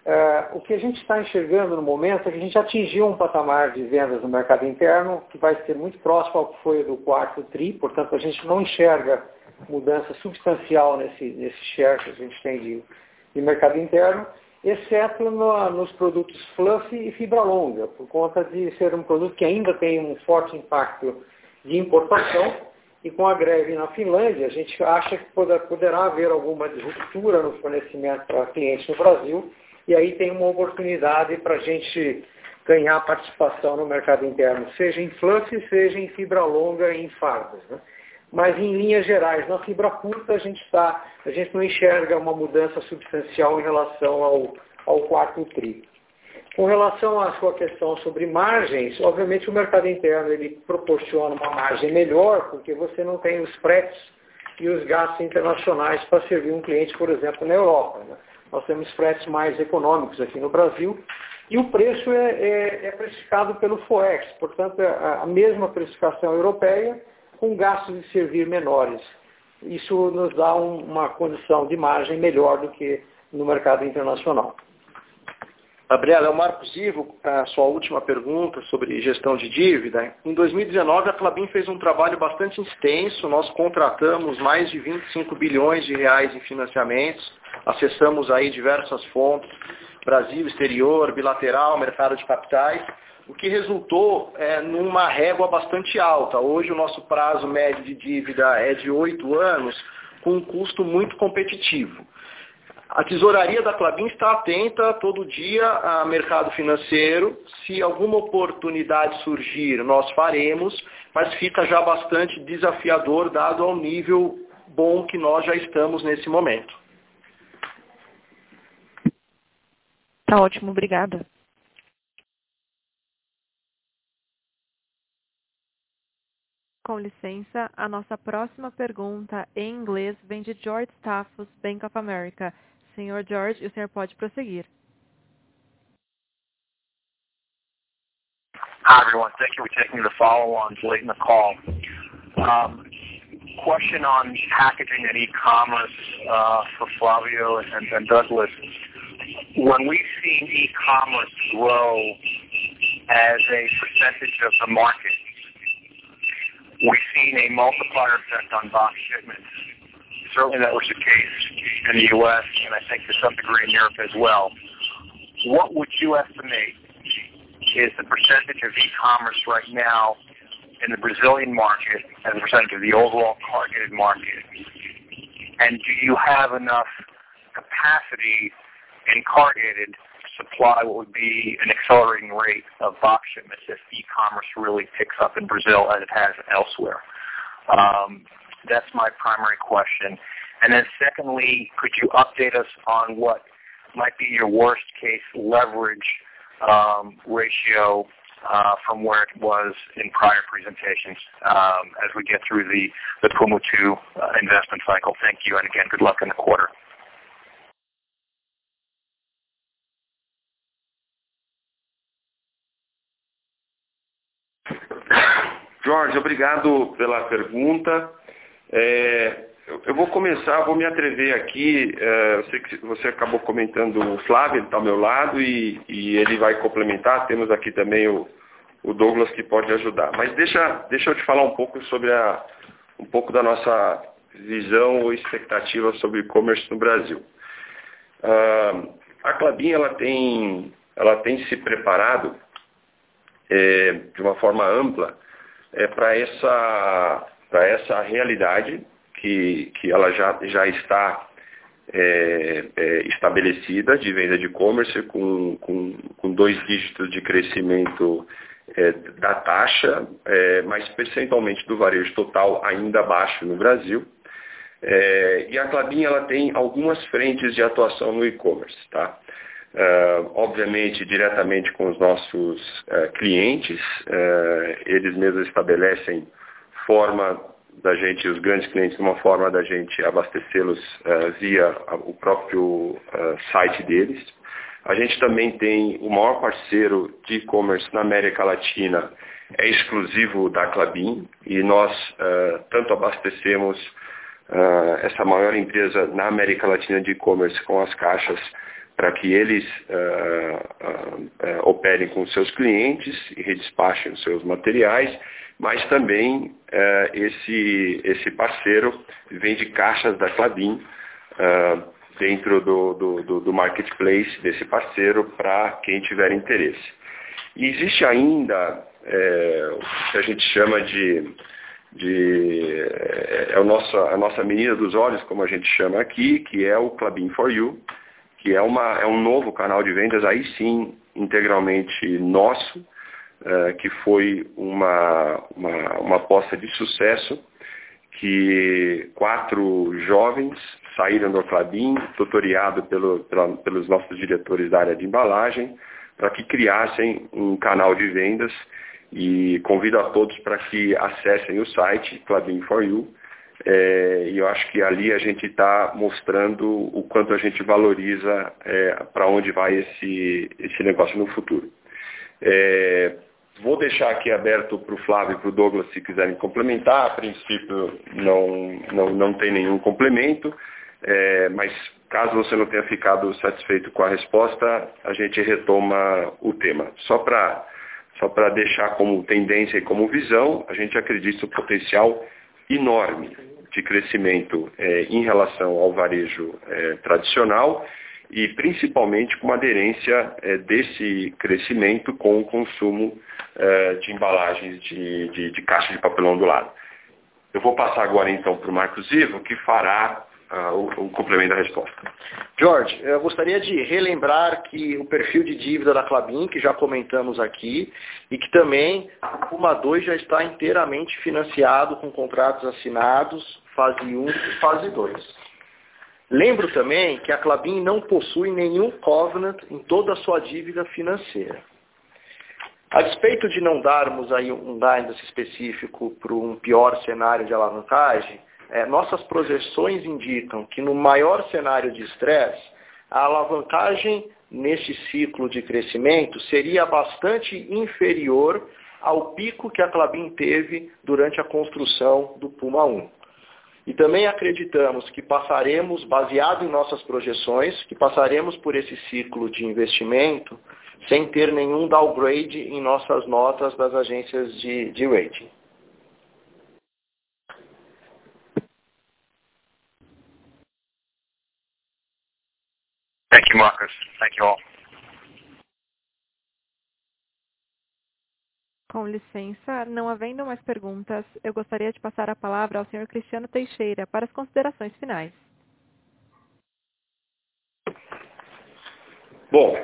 Uh, o que a gente está enxergando no momento é que a gente atingiu um patamar de vendas no mercado interno que vai ser muito próximo ao que foi do quarto TRI, portanto a gente não enxerga mudança substancial nesse, nesse share que a gente tem de, de mercado interno, exceto no, nos produtos fluff e fibra longa, por conta de ser um produto que ainda tem um forte impacto de importação e com a greve na Finlândia, a gente acha que poderá haver alguma ruptura no fornecimento para clientes no Brasil e aí tem uma oportunidade para a gente ganhar participação no mercado interno, seja em fluff, seja em fibra longa e em fardas. Né? Mas em linhas gerais, na fibra curta a gente está, a gente não enxerga uma mudança substancial em relação ao, ao quarto tri. Com relação à sua questão sobre margens, obviamente o mercado interno ele proporciona uma margem melhor, porque você não tem os fretes e os gastos internacionais para servir um cliente, por exemplo, na Europa. Né? Nós temos fretes mais econômicos aqui no Brasil e o preço é, é, é precificado pelo FOEX, portanto, é a mesma precificação europeia com gastos de servir menores. Isso nos dá um, uma condição de margem melhor do que no mercado internacional. Gabriela, é o Marcos Ivo, a sua última pergunta sobre gestão de dívida. Em 2019, a Clabin fez um trabalho bastante extenso, nós contratamos mais de 25 bilhões de reais em financiamentos, acessamos aí diversas fontes, Brasil, exterior, bilateral, mercado de capitais, o que resultou é, numa régua bastante alta. Hoje o nosso prazo médio de dívida é de oito anos, com um custo muito competitivo. A tesouraria da Clabin está atenta todo dia ao mercado financeiro. Se alguma oportunidade surgir, nós faremos, mas fica já bastante desafiador dado ao nível bom que nós já estamos nesse momento. Tá ótimo, obrigada. Com licença, a nossa próxima pergunta em inglês vem de George Staffos, Bank of America. Senhor George, o senhor pode prosseguir. Hi, everyone. Thank you for taking the follow-ons late in the call. Um, question on packaging and e-commerce uh, for Flavio and, and Douglas. When we've seen e-commerce grow as a percentage of the market, we've seen a multiplier effect on box shipments. Certainly that was the case in the U.S. and I think to some degree in Europe as well. What would you estimate is the percentage of e-commerce right now in the Brazilian market as a percentage of the overall corrugated market? And do you have enough capacity in corrugated supply what would be an accelerating rate of box shipments if e-commerce really picks up in Brazil as it has elsewhere? Um, that's my primary question. And then secondly, could you update us on what might be your worst case leverage um, ratio uh, from where it was in prior presentations um, as we get through the, the Puma 2 uh, investment cycle. Thank you, and again, good luck in the quarter. Jorge, obrigado pela pergunta. É, eu vou começar, vou me atrever aqui. É, eu sei que você acabou comentando o Flávio, ele está ao meu lado e, e, ele vai complementar. Temos aqui também o, o, Douglas que pode ajudar. Mas deixa, deixa eu te falar um pouco sobre a, um pouco da nossa visão ou expectativa sobre e-commerce no Brasil. Uh, a Clabin ela tem, ela tem se preparado é, de uma forma ampla é, para essa essa realidade que, que ela já, já está é, é, estabelecida de venda de e-commerce com, com, com, dois dígitos de crescimento é, da taxa, é, mas percentualmente do varejo total ainda baixo no Brasil. É, e a Clabin ela tem algumas frentes de atuação no e-commerce. Tá? Uh, obviamente, diretamente com os nossos uh, clientes, uh, eles mesmos estabelecem forma da gente, os grandes clientes, uma forma da gente abastecê-los uh, via o próprio site deles. A gente também tem o maior parceiro de e-commerce na América Latina, é exclusivo da Clabin, e nós tanto abastecemos essa maior empresa na América Latina de e-commerce com as caixas para que eles uh, operem com seus clientes e redespachem os seus materiais, mas também esse, esse parceiro vende caixas da Clabin dentro do, do, do, do marketplace desse parceiro para quem tiver interesse. E existe ainda é, o que a gente chama de, de é, é o nosso, a nossa menina dos olhos, como a gente chama aqui, que é o Clubin for You, que é, uma, é um novo canal de vendas, aí sim, integralmente nosso, é, que foi uma, uma, uma aposta de sucesso, que quatro jovens saíram do Clabin, tutoriado pelo, pela, pelos nossos diretores da área de embalagem, para que criassem um canal de vendas e convido a todos para que acessem o site Clabin for You. É, e eu acho que ali a gente está mostrando o quanto a gente valoriza é, para onde vai esse, esse negócio no futuro. É, Vou deixar aqui aberto para o Flávio e para o Douglas se quiserem complementar. A princípio não, não, não tem nenhum complemento, é, mas caso você não tenha ficado satisfeito com a resposta, a gente retoma o tema. Só para só deixar como tendência e como visão, a gente acredita no potencial enorme de crescimento é, em relação ao varejo é, tradicional e principalmente com uma aderência é, desse crescimento com o consumo de embalagens de, de, de, caixa de papelão do lado. Eu vou passar agora então para o Marcos Ivo, que fará o, o, complemento da resposta. George, eu gostaria de relembrar que o perfil de dívida da Clabin, que já comentamos aqui, e que também o Puma 2 já está inteiramente financiado com contratos assinados, fase 1 e fase 2. Lembro também que a Clabin não possui nenhum covenant em toda a sua dívida financeira. A despeito de não darmos aí um guidance específico para um pior cenário de alavancagem, é, nossas projeções indicam que no maior cenário de estresse, a alavancagem neste ciclo de crescimento seria bastante inferior ao pico que a Clabin teve durante a construção do Puma 1. E também acreditamos que passaremos, baseado em nossas projeções, que passaremos por esse ciclo de investimento sem ter nenhum downgrade em nossas notas das agências de, de rating. Thank you, Marcus. Thank you all. Com licença, não havendo mais perguntas, eu gostaria de passar a palavra ao Sr. Cristiano Teixeira para as considerações finais. Bom,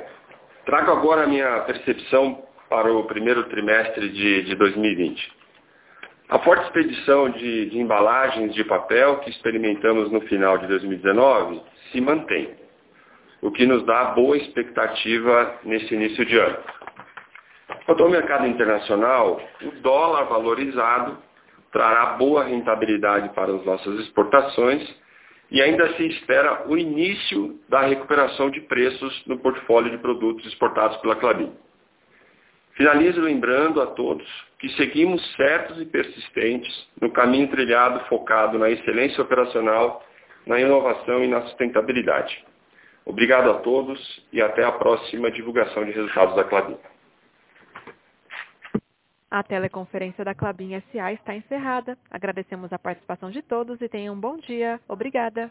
trago agora a minha percepção para o primeiro trimestre de, de 2020. A forte expedição de, de embalagens de papel que experimentamos no final de 2019 se mantém, o que nos dá boa expectativa nesse início de ano. Quanto ao mercado internacional, o dólar valorizado trará boa rentabilidade para as nossas exportações e ainda se espera o início da recuperação de preços no portfólio de produtos exportados pela Clabin. Finalizo lembrando a todos que seguimos certos e persistentes no caminho trilhado focado na excelência operacional, na inovação e na sustentabilidade. Obrigado a todos e até a próxima divulgação de resultados da Clabin. A teleconferência da Clabin SA está encerrada. Agradecemos a participação de todos e tenham um bom dia. Obrigada.